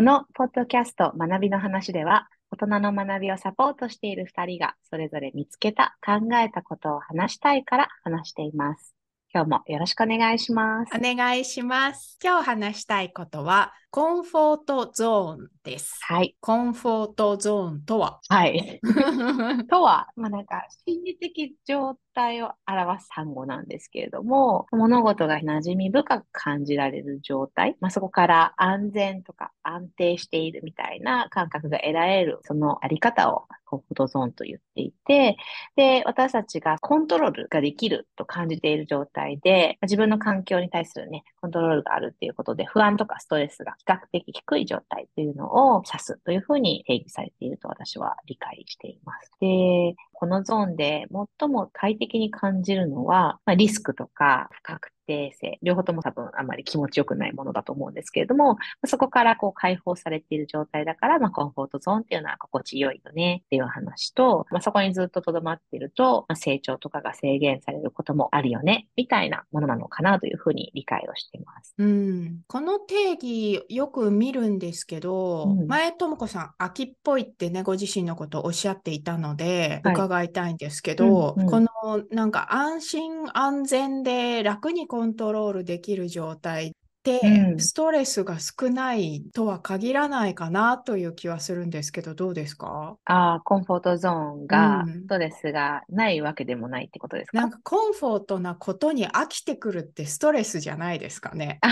このポッドキャスト学びの話では、大人の学びをサポートしている2人が、それぞれ見つけた、考えたことを話したいから話しています。今日もよろしくお願いします。お願いします。今日話したいことは、コンフォートゾーンです。はい。コンフォートゾーンとは？はい。とは、まあなんか、心理的状態を表す単語なんですけれども、物事が馴染み深く感じられる状態、まあそこから安全とか安定しているみたいな感覚が得られる、そのあり方をコントゾーンと言っていて、で、私たちがコントロールができると感じている状態で、自分の環境に対するね、コントロールがあるっていうことで、不安とかストレスが比較的低い状態というのを指すというふうに定義されていると私は理解しています。で、このゾーンで最も快適に感じるのは、まあ、リスクとか不確定性、両方とも多分あんまり気持ちよくないものだと思うんですけれども、そこからこう解放されている状態だから、まあ、コンフォートゾーンっていうのは心地よいよねっていう話と、まあ、そこにずっと留まっていると、まあ、成長とかが制限されることもあるよね、みたいなものなのかなというふうに理解をしています。うん、この定義よく見るんですけど、うん、前智子さん、秋っぽいってね、ご自身のことをおっしゃっていたので、伺いたいんですけど、はいうんうん、このなんか安心安全で楽にコントロールできる状態って、うん、ストレスが少ないとは限らないかなという気はするんですけど、どうですか？ああ、コンフォートゾーンが、ストレスがないわけでもないってことですか、うん、なんかコンフォートなことに飽きてくるってストレスじゃないですかね。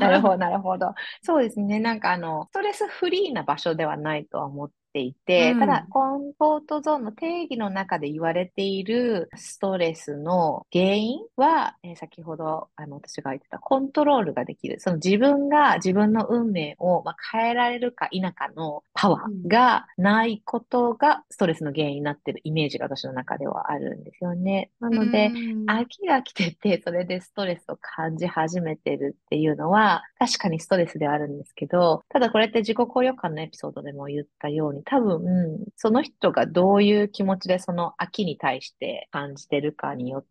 なるほど、なるほど。そうですね。なんかあの、ストレスフリーな場所ではないとは思っていて、うん、ただ、コンフォートゾーンの定義の中で言われているストレスの原因は、えー、先ほどあの私が言ってたコントロールができる。その自分が自分の運命を、まあ、変えられるか否かのパワーがないことがストレスの原因になっているイメージが私の中ではあるんですよね。なので、飽きが来てて、それでストレスを感じ始めてるっていうのは、確かにストレスではあるんですけど、ただこれって自己効力感のエピソードでも言ったように、多分、その人がどういう気持ちでその秋に対して感じてるかによって、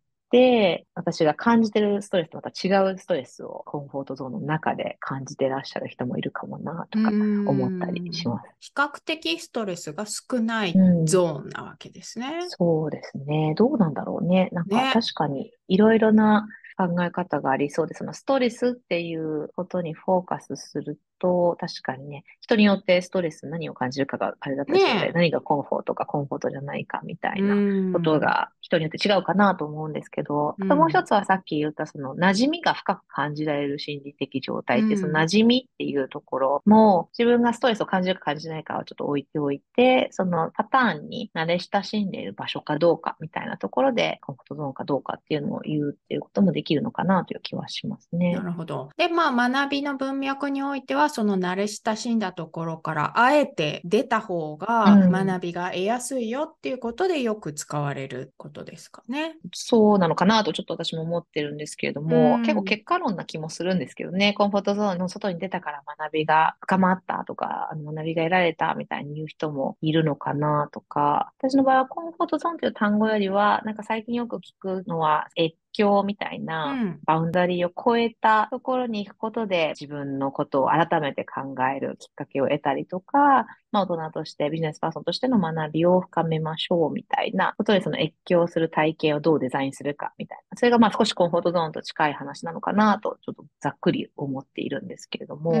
私が感じてるストレスとまた違うストレスをコンフォートゾーンの中で感じてらっしゃる人もいるかもなとか思ったりします。比較的ストレスが少ないゾーンなわけですね。うん、そうですね。どうなんだろうね。なんか確かにいろいろな考え方がありそうで、そのストレスっていうことにフォーカスすると、確かにね、人によってストレス何を感じるかがあれだったりして、ね、何がコンフォートかコンフォートじゃないかみたいなことが人によって違うかなと思うんですけど、あともう一つはさっき言ったその馴染みが深く感じられる心理的状態って、その馴染みっていうところも自分がストレスを感じるか感じないかはちょっと置いておいて、そのパターンに慣れ親しんでいる場所かどうかみたいなところでコンフォートゾーンかどうかっていうのを言うっていうこともできるのかなという気はしますね。なるほど。で、まあ学びの文脈においてはその慣れ親しんだところからあえて出た方が学びが得やすいよっていうことでよく使われることですかね。うん、そうなのかなとちょっと私も思ってるんですけれども、うん、結構結果論な気もするんですけどね、コンフォートゾーンの外に出たから学びが深まったとか、あの学びが得られたみたいに言う人もいるのかなとか、私の場合はコンフォートゾーンという単語よりは、なんか最近よく聞くのは、越境みたいなバウンダリーを超えたところに行くことで自分のことを改めて考えるきっかけを得たりとか、まあ、大人としてビジネスパーソンとしての学びを深めましょうみたいなことでその越境する体系をどうデザインするかみたいな。それがまあ少しコンフォートゾーンと近い話なのかなとちょっとざっくり思っているんですけれども、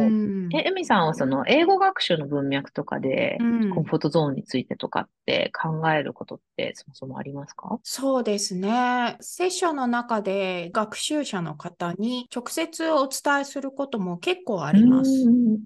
え、エミさんはその英語学習の文脈とかでコンフォートゾーンについてとかって考えることってそもそもありますか？そうですね。セッションの中で学習者の方に直接お伝えすることも結構あります。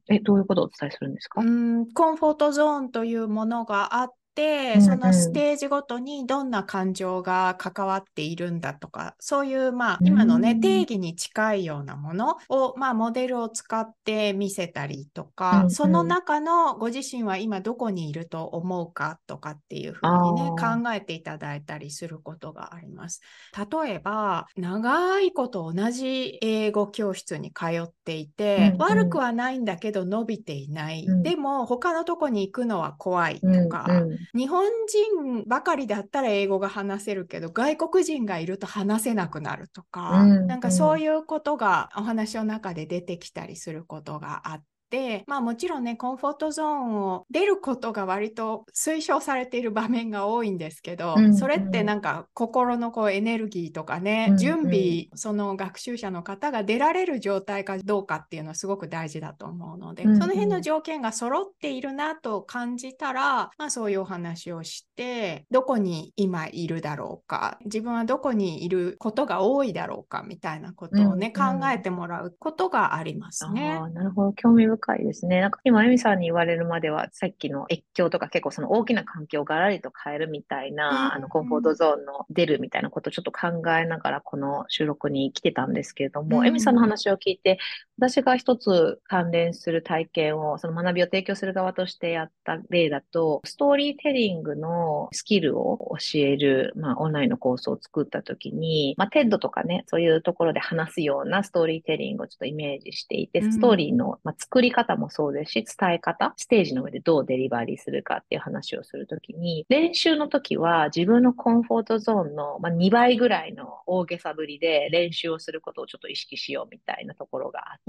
え、どういうことをお伝えするんですか？うん。コンフォーゾーンというものがあって、そのステージごとにどんな感情が関わっているんだとか、そういうまあ今のね、定義に近いようなものをまあモデルを使って見せたりとか、その中のご自身は今どこにいると思うかとかっていうふうにね、考えていただいたりすることがあります。例えば、長いこと同じ英語教室に通っていて、悪くはないんだけど伸びていない。でも他のとこに行くのは怖いとか、日本人ばかりだったら英語が話せるけど外国人がいると話せなくなるとか、うん、なんかそういうことがお話の中で出てきたりすることがあっまあもちろんね、コンフォートゾーンを出ることが割と推奨されている場面が多いんですけど、うんうん、それってなんか心のこうエネルギーとかね、うんうん、準備、その学習者の方が出られる状態かどうかっていうのはすごく大事だと思うので、うんうん、その辺の条件が揃っているなと感じたら、まあそういうお話をして、どこに今いるだろうか、自分はどこにいることが多いだろうかみたいなことをね、うんうん、考えてもらうことがありますね。なるほど、興味深いですね。なんか今、エミさんに言われるまでは、さっきの越境とか結構その大きな環境をガラリと変えるみたいな、うん、あのコンフォートゾーンの出るみたいなことをちょっと考えながらこの収録に来てたんですけれども、うん、エミさんの話を聞いて、私が一つ関連する体験を、その学びを提供する側としてやった例だと、ストーリーテリングのスキルを教える、まあ、オンラインのコースを作ったときに、まあ、TED とかね、そういうところで話すようなストーリーテリングをちょっとイメージしていて、ストーリーの、まあ、作り方もそうですし、伝え方、ステージの上でどうデリバリーするかっていう話をするときに、練習の時は自分のコンフォートゾーンの、まあ、2倍ぐらいの大げさぶりで練習をすることをちょっと意識しようみたいなところがあって、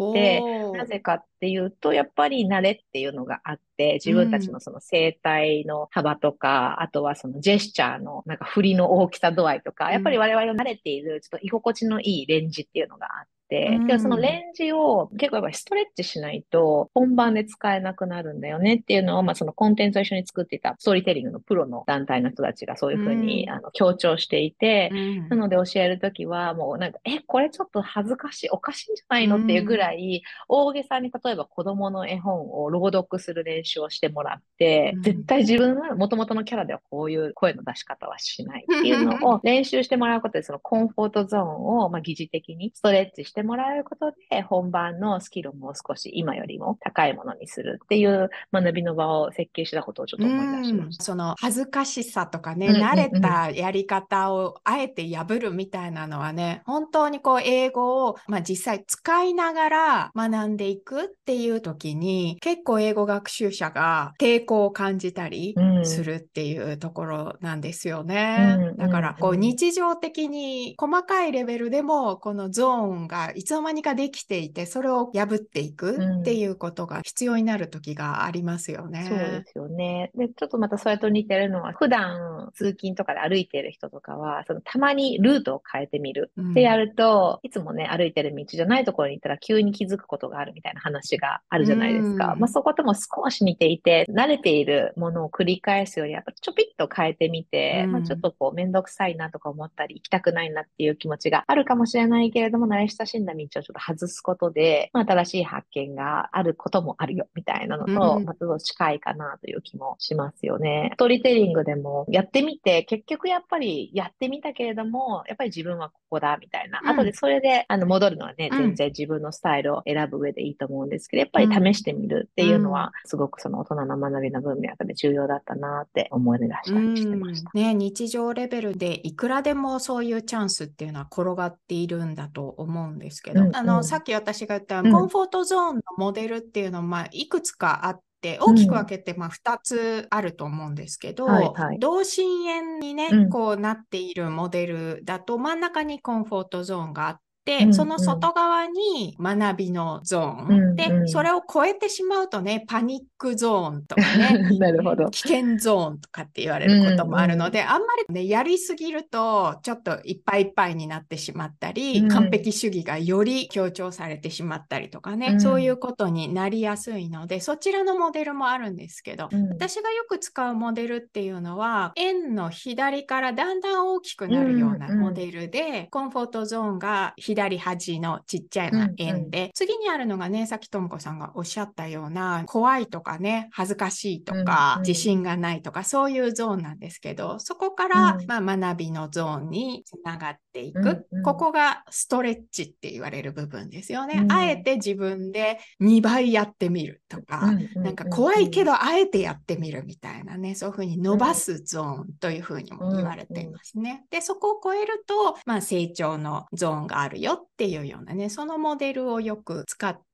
なぜかっていうと、やっぱり慣れっていうのがあって、自分たちのその声帯の幅とか、うん、あとはそのジェスチャーのなんか振りの大きさ度合いとか、やっぱり我々の慣れているちょっと居心地のいいレンジっていうのがあって、、けどそのレンジを結構やっぱりストレッチしないと本番で使えなくなるんだよねっていうのを、まあそのコンテンツを一緒に作っていたストーリーテリングのプロの団体の人たちがそういうふうに、あの強調していて、なので教えるときはもうなんか、え、これちょっと恥ずかしい、おかしいんじゃないのっていうぐらい、大げさに例えば子供の絵本を朗読する練習をしてもらって、絶対自分は元々のキャラではこういう声の出し方はしないっていうのを 練習してもらうことで、そのコンフォートゾーンを、まあ、疑似的にストレッチしてもらえることで、で、本番のスキルをもう少し今よりも高いものにするっていう学びの場を設計したことをちょっと思い出しました。その恥ずかしさとかね、慣れたやり方をあえて破るみたいなのはね、本当にこう英語を、まあ、実際使いながら学んでいくっていう時に、結構英語学習者が抵抗を感じたりするっていうところなんですよね。だからこう日常的に細かいレベルでもこのゾーンがいつの間にかできていて、それを破っていくっていうことが必要になる時がありますよね。そうですよね。で、ちょっとまたそれと似てるのは、普段通勤とかで歩いている人とかは、そのたまにルートを変えてみるってやると、うん、いつもね、歩いてる道じゃないところに行ったら急に気づくことがあるみたいな話があるじゃないですか。うん、まあそことも少し似ていて、慣れているものを繰り返すより、やっぱちょぴっと変えてみて、うん、まあちょっとこうめんどくさいなとか思ったり、行きたくないなっていう気持ちがあるかもしれないけれども、慣れ親しんだ道をちょっと外すことで、まあ、新しい発見があることもあるよ、みたいなのと、うん、まあ、ちょっと近いかなという気もしますよね。ストーリーテリングでもやってみて、結局やっぱりやってみたけれども、やっぱり自分はここだ、みたいな。うん、後でそれで、あの、戻るのはね、全然自分のスタイルを選ぶ上でいいと思うんですけど、やっぱり試してみるっていうのは、すごくその大人の学びの文脈で重要だったなって思い出したりしてました。ね、日常レベルでいくらでもそういうチャンスっていうのは転がっているんだと思うんですけど、うんうん、あの、さっき私が言ったコンフォートゾーンのモデルっていうのは、まあ、いくつかあって、大きく分けて、まあ、2つあると思うんですけど、うんはいはい、同心円にね、こうなっているモデルだと、真ん中にコンフォートゾーンがあって、うんうん、その外側に学びのゾーン、で、それを超えてしまうとね、パニックゾーンとかね、なるほど。危険ゾーンとかって言われることもあるので、うんうん、あんまりね、やりすぎると、ちょっといっぱいいっぱいになってしまったり、うん、完璧主義がより強調されてしまったりとかね、うん、そういうことになりやすいので、そちらのモデルもあるんですけど、うん、私がよく使うモデルっていうのは、円の左からだんだん大きくなるようなモデルで、うん。うん、コンフォートゾーンが左端のちっちゃいな円で、うん。うん、次にあるのがね、さっきともこさんがおっしゃったような、怖いとかね、恥ずかしいとか、うんうん、自信がないとか、そういうゾーンなんですけど、そこから、うん、まあ、学びのゾーンにつながっていく、うんうん。ここがストレッチって言われる部分ですよね。うん、あえて自分で2倍やってみるとか、なんか怖いけどあえてやってみるみたいなね、そういうふうに伸ばすゾーンというふうにも言われていますね。で、そこを超えると、まあ、成長のゾーンがあるよっていうようなね、そのモデルをよく使って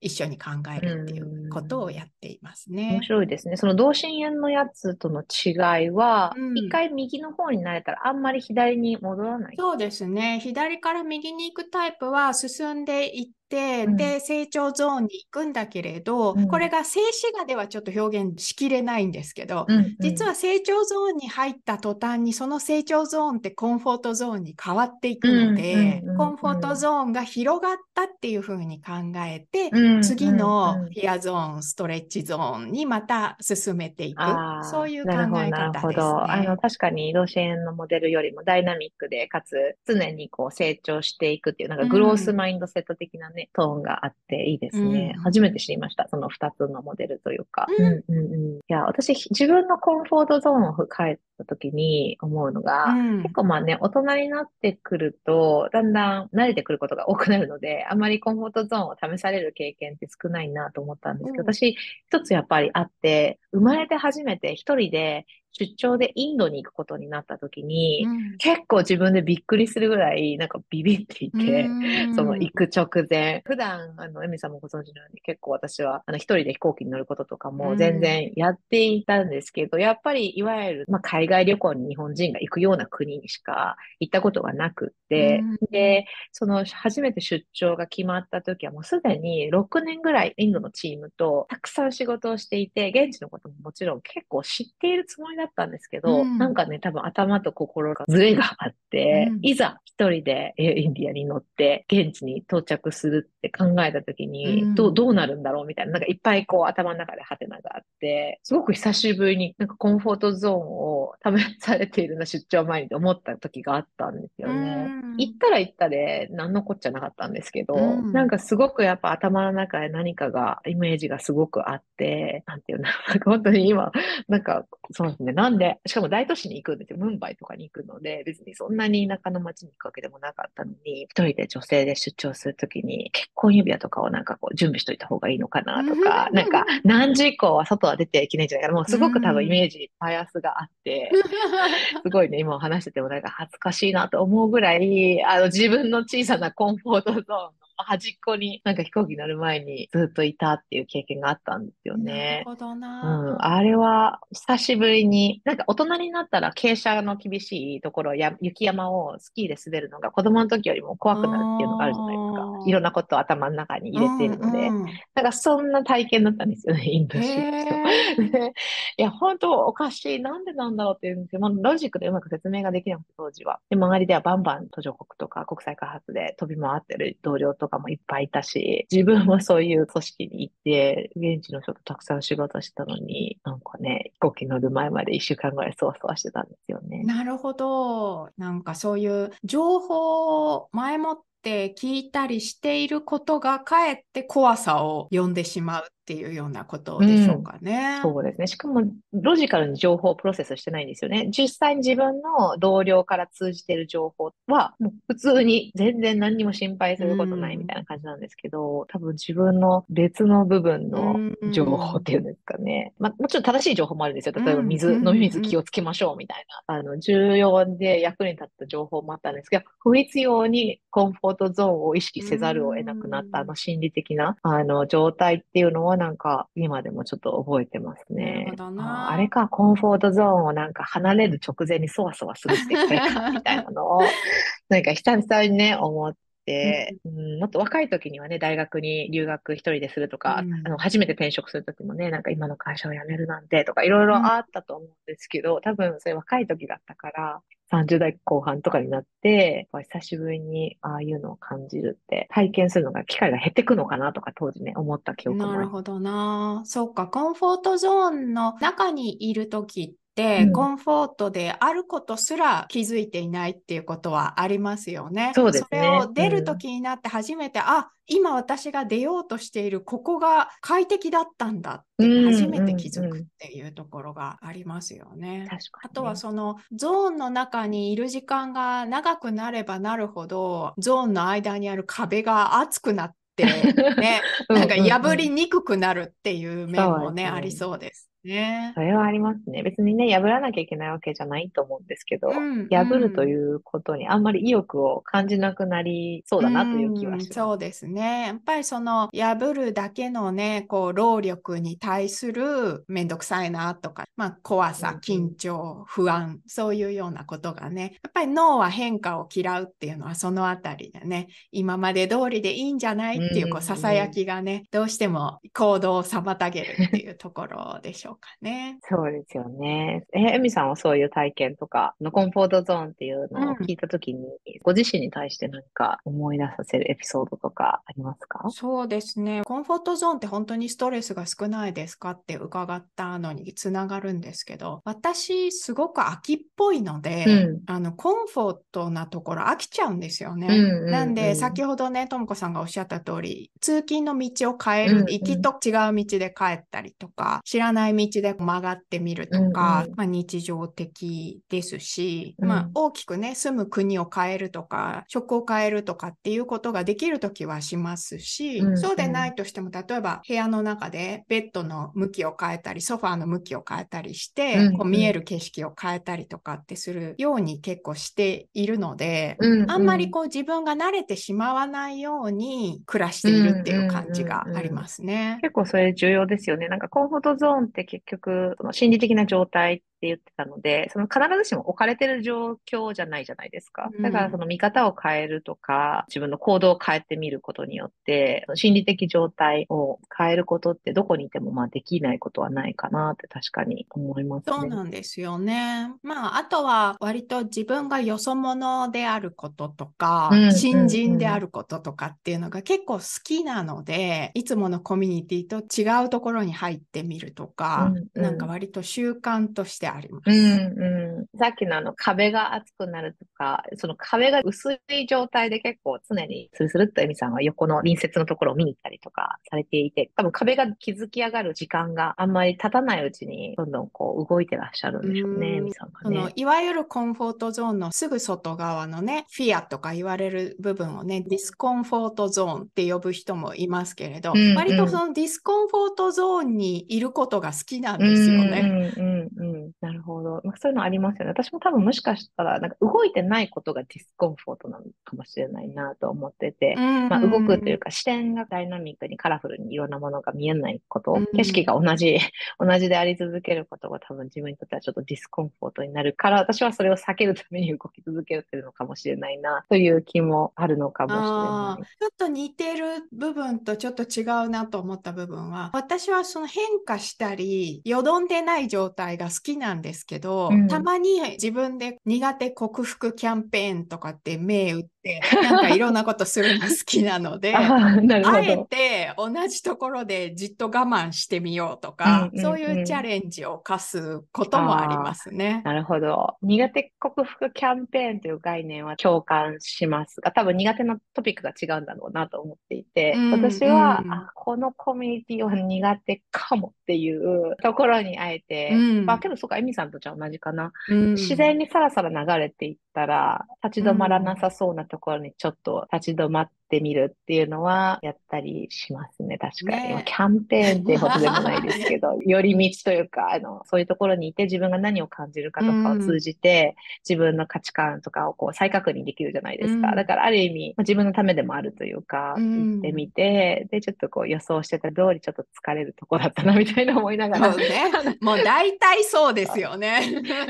一緒に考えるっていうことをやっていますね。面白いですね。その同心円のやつとの違いは、うん、一回右の方になれたらあんまり左に戻らないそうですね。左から右に行くタイプは進んでいって、で、成長ゾーンに行くんだけれど、これが静止画ではちょっと表現しきれないんですけど、実は成長ゾーンに入った途端に、その成長ゾーンってコンフォートゾーンに変わっていくので、コンフォートゾーンが広がったっていうふうに考えて、次のフィアゾーン、ストレッチゾーンにまた進めていく。そういう考え方です、ね。なるほど。あの、確かに移動支援のモデルよりもダイナミックで、かつ常にこう成長していくっていう、なんかグロースマインドセット的なね、トーンがあっていいですね。うん、初めて知りました。その2つのモデルというか。うん、うん、うん。いや、私、自分のコンフォートゾーンを変えた時に思うのが、うん、結構まあね、大人になってくると、だんだん慣れてくることが多くなるので、あまりコンフォートゾーンを試される経験って少ないなと思ったんですけど、私、一つやっぱりあって、生まれて初めて一人で出張でインドに行くことになった時に、うん、結構自分でびっくりするぐらい、なんかビビっていて、その行く直前。普段、あの、エミさんもご存知のように結構私は、あの、一人で飛行機に乗ることとかも全然やっていたんですけど、やっぱり、いわゆる、まあ、海外旅行に日本人が行くような国にしか行ったことがなくって、で、その、初めて出張が決まった時はもうすでに6年ぐらいインドのチームとたくさん仕事をしていて、現地のことももちろん結構知っているつもりだったんですけど、うん、なんかね、多分頭と心がズレがあって、うん、いざ一人でエアインディアに乗って現地に到着するって考えた時に、うん、どう、どうなるんだろうみたいな、なんかいっぱいこう頭の中でハテナがあって、すごく久しぶりになんかコンフォートゾーンを試されているな出張前に思った時があったんですよね。行ったら行ったで何のこっちゃなかったんですけど、なんかすごくやっぱ頭の中で何かが、イメージがすごくあって、なんていうの、なんか本当に今、なんかそうですね、なんでしかも大都市に行くんですよ。ムンバイとかに行くので、別にそんなに田舎の街に行くわけでもなかったのに、一人で女性で出張するときに、結婚指輪とかをなんかこう準備しといた方がいいのかなとか、なんか何時以降は外は出ていけないんじゃないかな。もうすごく多分イメージ、バイアスがあって、すごいね、今話しててもなんか恥ずかしいなと思うぐらい、あの自分の小さなコンフォートゾーンの端っこになんか飛行機乗る前にずっといたっていう経験があったんですよね。なるほどな。うん。あれは久しぶりに、なんか大人になったら傾斜の厳しいところや雪山をスキーで滑るのが子供の時よりも怖くなるっていうのがあるじゃないですか。いろんなことを頭の中に入れているので。うんうん、なんかそんな体験だったんですよね、インドシ でいや、本当おかしい。なんでなんだろうっていうんですよ。まあ、ロジックでうまく説明ができなくて、当時は。で、周りではバンバン途上国とか国際開発で飛び回ってる同僚ととかもいっぱいいたし、自分もそういう組織に行って、現地の人とたくさん仕事したのに、なんかね、飛行機乗る前まで1週間ぐらいそわそわしてたんですよね。なるほど。なんかそういう情報を前もって聞いたりしていることがかえって怖さを呼んでしまうっていうようなことでしょうかね、うん、そうですね。しかも、ロジカルに情報をプロセスしてないんですよね。実際に自分の同僚から通じている情報は、もう普通に全然何にも心配することないみたいな感じなんですけど、うん、多分自分の別の部分の情報っていうんですかね。うん、まあ、もちろん正しい情報もあるんですよ。例えば水、飲み水気をつけましょうみたいな、あの、重要で役に立った情報もあったんですけど、不必要にコンフォートゾーンを意識せざるを得なくなったあの心理的な、あの、状態っていうのはなんか今でもちょっと覚えてますね。ああれか、コンフォートゾーンをなんか離れる直前にそわそわするってこれか、みたいなのを、なんか久々にね、思って、うん、もっと若い時にはね、大学に留学一人でするとか、うん、あの、初めて転職する時もね、なんか今の会社を辞めるなんてとか、いろいろあったと思うんですけど、多分それ若い時だったから、30代後半とかになって、久しぶりにああいうのを感じるって、体験するのが機会が減ってくのかなとか当時ね、思った記憶もなるほどな。そうか、コンフォートゾーンの中にいる時って、コンフォートであることすら気づいていないっていうことはありますよね。そうですね。それを出る時になって初めて、うん、あ、今私が出ようとしているここが快適だったんだって初めて気づくっていうところがありますよね。あとはそのゾーンの中にいる時間が長くなればなるほどゾーンの間にある壁が厚くなってね、なんか破りにくくなるっていう面もね、ありそうです。ね。それはありますね。別にね、破らなきゃいけないわけじゃないと思うんですけど、うん破るとうんいうことにあんまり意欲を感じなくなりそうだなという気はします。うんそうですね。やっぱりその破るだけのね、こう労力に対するめんどくさいなとか、まあ怖さ緊張、不安、そういうようなことがね、やっぱり脳は変化を嫌うっていうのはそのあたりでね、今まで通りでいいんじゃないっていうこうささやきがね、どうしても行動を妨げるっていうところでしょうかね。そうですよね。え、エミさんはそういう体験とか、のコンフォートゾーンっていうのを聞いたときに、ご自身に対して何か思い出させるエピソードとかありますか？そうですね。コンフォートゾーンって本当にストレスが少ないですかって伺ったのにつながるんですけど、私すごく飽きっぽいので、うんあの、コンフォートなところ飽きちゃうんですよね。うんうんうんなんで、先ほどね、ともこさんがおっしゃった通り、通勤の道を変える、うんうん行きと違う道で帰ったりとか、知らない道で曲がってみるとか、うんうん。まあ、日常的ですし、うん。まあ、大きくね、住む国を変えるとか、職を変えるとかっていうことができるときはしますし、うんうん。そうでないとしても、例えば部屋の中でベッドの向きを変えたり、ソファーの向きを変えたりして、うんうん。こう見える景色を変えたりとかってするように結構しているので、うんうん。あんまりこう自分が慣れてしまわないように暮らしているっていう感じがありますね。結構それ重要ですよね。なんかコンフォートゾーンって結局、その心理的な状態って言ってたので、その必ずしも置かれてる状況じゃないじゃないですか。うんだからその見方を変えるとか、自分の行動を変えてみることによって、心理的状態を変えることってどこにいてもまあできないことはないかなって確かに思いますね。そうなんですよね。まあ、あとは割と自分がよそ者であることとか、うん新人であることとかっていうのが結構好きなので、いつものコミュニティと違うところに入ってみるとか、うんうんなんか割と習慣としてあります。うんうん。さっきのあの壁が厚くなるとか、その壁が薄い状態で結構常にスルスルっとエミさんは横の隣接のところを見に行ったりとかされていて、多分壁が築き上がる時間があんまり経たないうちにどんどんこう動いてらっしゃるんでしょうね、うんエミさんがそのね。いわゆる comfort zone のすぐ外側のね、フィアとか言われる部分をね、 discomfort zone って呼ぶ人もいますけれど、うんうん割とその discomfort zone にいることが好きなんですよね。うんうんうん。なるほど。まあ、そういうのありますよね。私も多分もしかしたら、なんか動いてないことが discomfort なのかもしれないなと思ってて、まあ、動くというか視点がダイナミックにカラフルにいろんなものが見えないこと、うん景色が同じ、同じであり続けることが多分自分にとってはちょっと discomfort になるから、私はそれを避けるために動き続けてるのかもしれないな、という気もあるのかもしれあない。ーちょっと似てる部分とちょっと違うなと思った部分は、私はその変化したり、よどんでない状態が好きなんですけど、うん。たまに自分で苦手克服キャンペーンとかって銘打って、なんかいろんなことするの好きなので、ああ、えど。て同じところでじっと我慢してみようとか、うんうんうんそういうチャレンジを課すこともありますね。なるほど。苦手克服キャンペーンという概念は共感しますが、多分苦手なトピックが違うんだろうなと思っていて、うん私は、うんあ、このコミュニティは苦手かもっていうところにあえて、うんまあけどそうか、エミさんとじゃあ同じかな。うん自然にさらさら流れていったら、立ち止まらなさそうなところにちょっと立ち止まってみるっていうのはやったりしますね、確かに。ねまあキャンペーンっていうほどでもないですけど、寄り道というか、あの、そういうところにいて自分が何を感じるかとかを通じて、自分の価値観とかをこう再確認できるじゃないですか。うんだからある意味、まあ自分のためでもあるというか、うん行ってみて、で、ちょっとこう予想してた通りちょっと疲れるとこだったなみたいな思いながらそう。ね。もう大体そうですよね。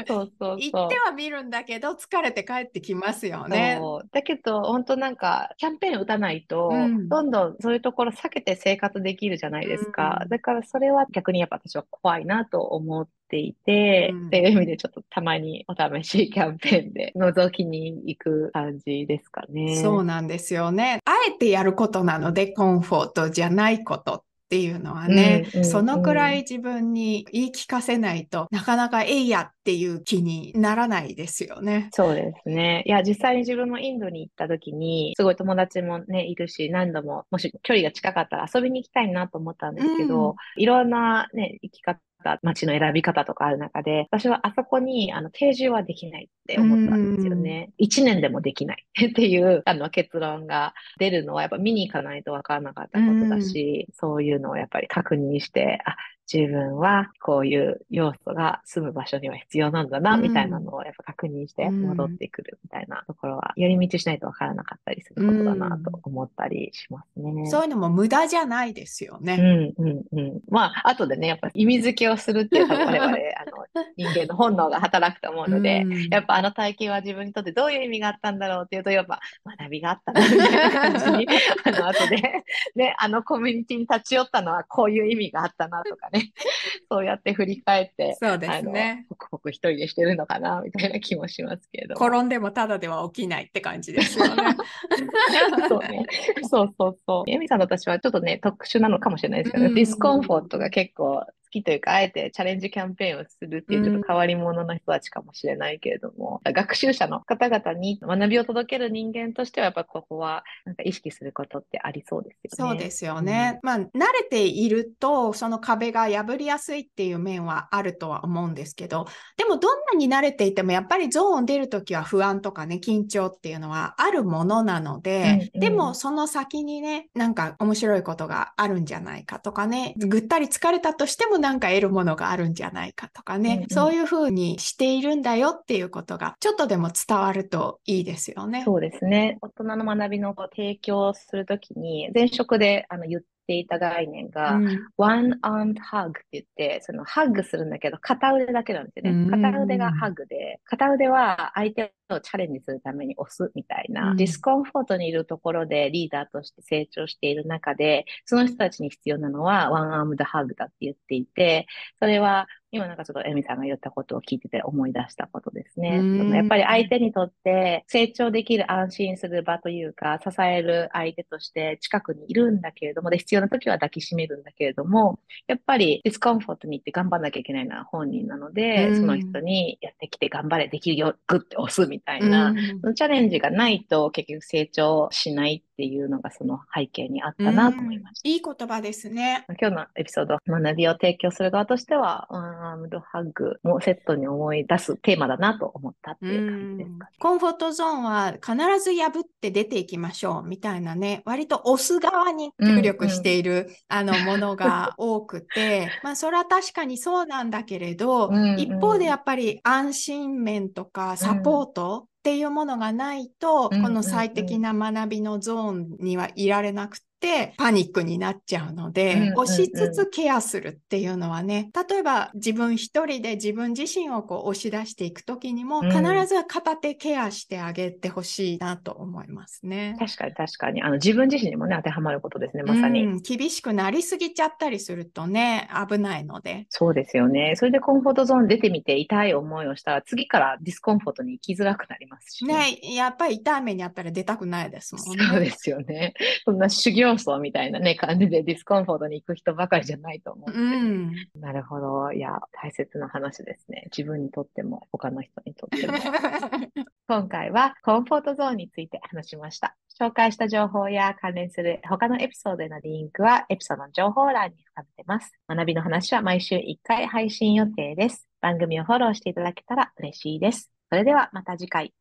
そうそう行そうっては見るんだけど、疲れて帰ってきますよね。だけど、本当なんか、キャンペーン打たないと、うんどんどんそういうところ避けて生活できるじゃないですか。うんだから、それは逆にやっぱ私は怖いなと思っていて、うんっていう意味でちょっとたまにお試しキャンペーンで覗きに行く感じですかね。そうなんですよね。あえてやることなので、コンフォートじゃないことっていうのはね、うんうんそのくらい自分に言い聞かせないとなかなかえいやっていう気にならないですよね。そうですね。いや、実際に自分もインドに行った時に、すごい友達もね、いるし、何度も、もし距離が近かったら遊びに行きたいなと思ったんですけど、うんいろんなね、生き方、街の選び方とかある中で、私はあそこに、あの、定住はできないって思ったんですよね。一年でもできない。っていう、あの、結論が出るのは、やっぱ見に行かないとわからなかったことだし、そういうのをやっぱり確認して、あ、自分はこういう要素が住む場所には必要なんだな、みたいなのをやっぱ確認して戻ってくるみたいなところは、寄り道しないとわからなかったりすることだなと思ったりしますね。そういうのも無駄じゃないですよね。うんうんうん。まあ、後でね、やっぱ意味付けをするっていうのは我々、あの、人間の本能が働くと思うので、やっぱあの体験は自分にとってどういう意味があったんだろうっていうと、やっぱ学びがあったな、みたいな感じに、あの、後で、ね、あのコミュニティに立ち寄ったのはこういう意味があったなとかね、そうやって振り返って、そうですね。ホクホク一人でしてるのかな、みたいな気もしますけれど転んでもただでは起きないって感じですよね。そうね。そうそうそう。エミさんと私はちょっとね、特殊なのかもしれないですけど、 discomfort が結構好きというか、あえてチャレンジキャンペーンをするっていうちょっと変わり者の人たちかもしれないけれども、うん、学習者の方々に学びを届ける人間としては、やっぱここはなんか意識することってありそうですよね。そうですよね。うん、まあ、慣れていると、その壁が破りやすいっていう面はあるとは思うんですけど、でもどんなに慣れていても、やっぱりゾーン出るときは不安とかね、緊張っていうのはあるものなので、うんうん、でもその先にね、なんか面白いことがあるんじゃないかとかね、ぐったり疲れたとしてもなんか得るものがあるんじゃないかとかね、うんうん、そういうふうにしているんだよっていうことがちょっとでも伝わるといいですよね。そうですね。大人の学びの提供するときに前職であの言っていた概念が、うん、one armed hug って言って、そのハグするんだけど片腕だけなんですよね。片腕がハグで、片腕は相手をチャレンジするために押すみたいな、うん、 discomfort にいるところでリーダーとして成長している中で、その人たちに必要なのは one armed hug だって言っていて、それは今なんかちょっとエミさんが言ったことを聞いてて思い出したことですね。やっぱり相手にとって成長できる安心する場というか、支える相手として近くにいるんだけれども、で、必要な時は抱きしめるんだけれども、やっぱり discomfort に行って頑張んなきゃいけないのは本人なので、その人にやってきて頑張れ、できるよ、グッて押すみたいな、そのチャレンジがないと結局成長しないっていうのがその背景にあったなと思いました。いい言葉ですね。今日のエピソード、学びを提供する側としては、アームドハグもセットに思い出すテーマだなと思ったっていう感じですか、ね、コンフォートゾーンは必ず破って出ていきましょうみたいなね、割と押す側に注力している、うんうん、あのものが多くて、まあそれは確かにそうなんだけれど、うんうん、一方でやっぱり安心面とかサポート、っていうものがないと、この最適な学びのゾーンにはいられなくてパニックになっちゃうので、うんうんうん、押しつつケアするっていうのはね、例えば自分一人で自分自身をこう押し出していくときにも、必ず片手ケアしてあげてほしいなと思いますね。確かに確かに。あの自分自身にもね、当てはまることですね、まさに。うん、厳しくなりすぎちゃったりするとね、危ないので。そうですよね。それでコンフォートゾーン出てみて痛い思いをしたら、次から discomfort に行きづらくなりますしね。ね、やっぱり痛い目にあったら出たくないですもんね。そうですよね。そんな修行僧みたいなね、感じで discomfort に行く人ばかりじゃないと思う、うん。なるほど。いや、大切な話ですね。自分にとっても、他の人にとっても。今回はコンフォートゾーンについて話しました。紹介した情報や関連する他のエピソードへのリンクはエピソードの情報欄に含めてます。学びの話は毎週1回配信予定です。番組をフォローしていただけたら嬉しいです。それではまた次回。